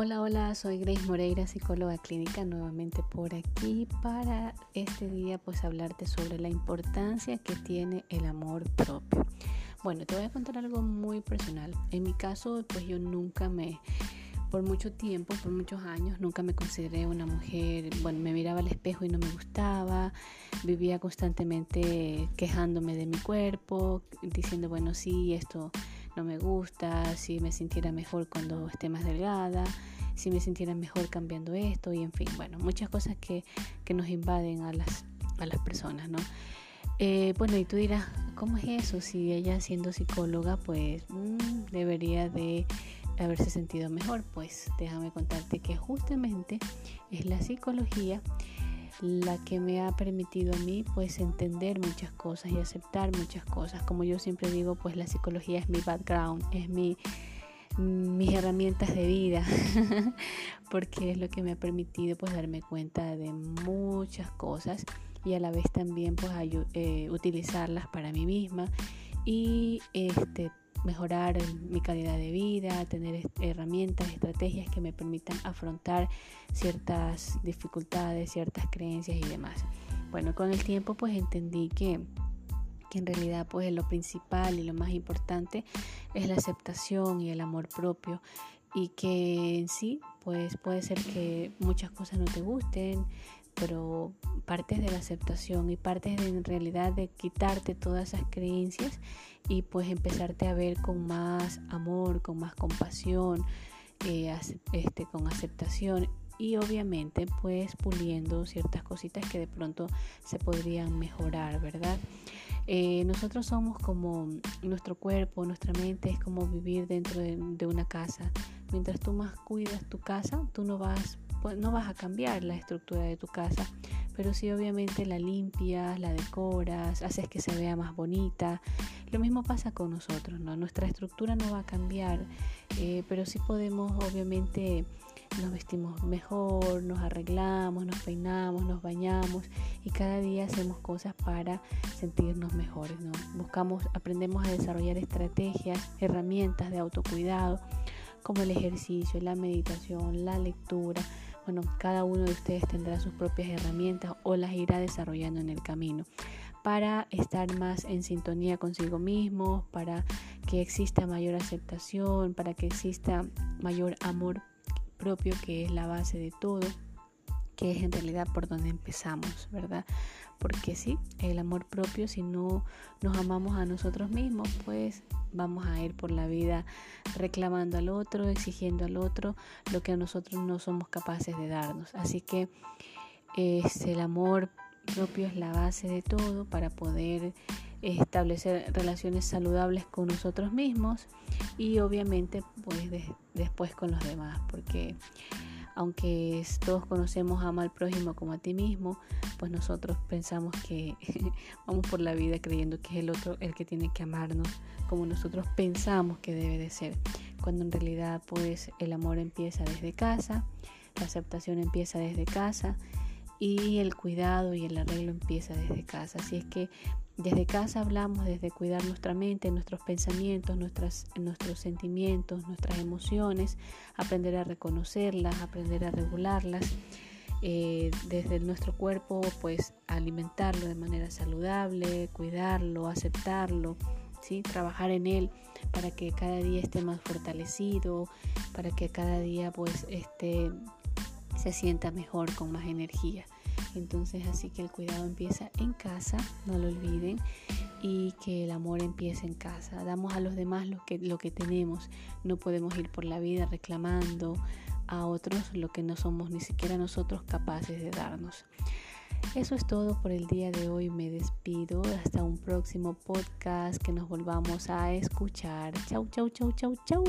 Hola, hola, soy Grace Moreira, psicóloga clínica, nuevamente por aquí para este día pues hablarte sobre la importancia que tiene el amor propio. Bueno, te voy a contar algo muy personal. En mi caso, pues yo nunca me, por mucho tiempo, por muchos años, nunca me consideré una mujer, bueno, me miraba al espejo y no me gustaba, vivía constantemente quejándome de mi cuerpo, diciendo, bueno, sí, esto no me gusta, si me sintiera mejor cuando esté más delgada, si me sintiera mejor cambiando esto y en fin, bueno, muchas cosas que, nos invaden a las, a las personas, ¿no? Eh, bueno, y tú dirás, ¿cómo es eso? Si ella siendo psicóloga, pues mm, debería de haberse sentido mejor. Pues déjame contarte que justamente es la psicología la que me ha permitido a mí pues entender muchas cosas y aceptar muchas cosas. Como yo siempre digo, pues la psicología es mi background, es mi mis herramientas de vida porque es lo que me ha permitido pues darme cuenta de muchas cosas y a la vez también pues eh, utilizarlas para mí misma y este mejorar mi calidad de vida, tener herramientas, estrategias que me permitan afrontar ciertas dificultades, ciertas creencias y demás. Bueno, con el tiempo pues entendí que que en realidad pues lo principal y lo más importante es la aceptación y el amor propio y que en sí pues puede ser que muchas cosas no te gusten pero partes de la aceptación y partes de, en realidad de quitarte todas esas creencias y pues empezarte a ver con más amor, con más compasión, eh, este, con aceptación y obviamente pues puliendo ciertas cositas que de pronto se podrían mejorar, ¿verdad? Eh, nosotros somos como nuestro cuerpo, nuestra mente es como vivir dentro de, una casa. Mientras tú más cuidas tu casa, tú no vas, pues, no vas a cambiar la estructura de tu casa, pero sí obviamente la limpias, la decoras, haces que se vea más bonita. Lo mismo pasa con nosotros, ¿no? Nuestra estructura no va a cambiar, eh, pero sí podemos obviamente nos vestimos mejor, nos arreglamos, nos peinamos, nos bañamos y cada día hacemos cosas para sentirnos mejores, ¿no? Buscamos, aprendemos a desarrollar estrategias, herramientas de autocuidado, como el ejercicio, la meditación, la lectura. Bueno, cada uno de ustedes tendrá sus propias herramientas o las irá desarrollando en el camino para estar más en sintonía consigo mismo, para que exista mayor aceptación, para que exista mayor amor propio, que es la base de todo, que es en realidad por donde empezamos, ¿verdad? Porque sí, el amor propio, si no nos amamos a nosotros mismos, pues vamos a ir por la vida reclamando al otro, exigiendo al otro lo que a nosotros no somos capaces de darnos. Así que el amor propio es la base de todo para poder establecer relaciones saludables con nosotros mismos y obviamente pues después con los demás porque aunque todos conocemos a al prójimo como a ti mismo pues nosotros pensamos que vamos por la vida creyendo que es el otro el que tiene que amarnos como nosotros pensamos que debe de ser cuando en realidad pues el amor empieza desde casa la aceptación empieza desde casa y el cuidado y el arreglo empieza desde casa. Así es que desde casa hablamos desde cuidar nuestra mente, nuestros pensamientos, nuestras, nuestros sentimientos, nuestras emociones, aprender a reconocerlas, aprender a regularlas. Eh, desde nuestro cuerpo, pues alimentarlo de manera saludable, cuidarlo, aceptarlo, ¿sí? trabajar en él para que cada día esté más fortalecido, para que cada día pues esté se sienta mejor, con más energía. Entonces así que el cuidado empieza en casa, no lo olviden, y que el amor empiece en casa. Damos a los demás lo que, lo que tenemos. No podemos ir por la vida reclamando a otros lo que no somos ni siquiera nosotros capaces de darnos. Eso es todo por el día de hoy. Me despido. Hasta un próximo podcast que nos volvamos a escuchar. Chau, chau, chau, chau, chau.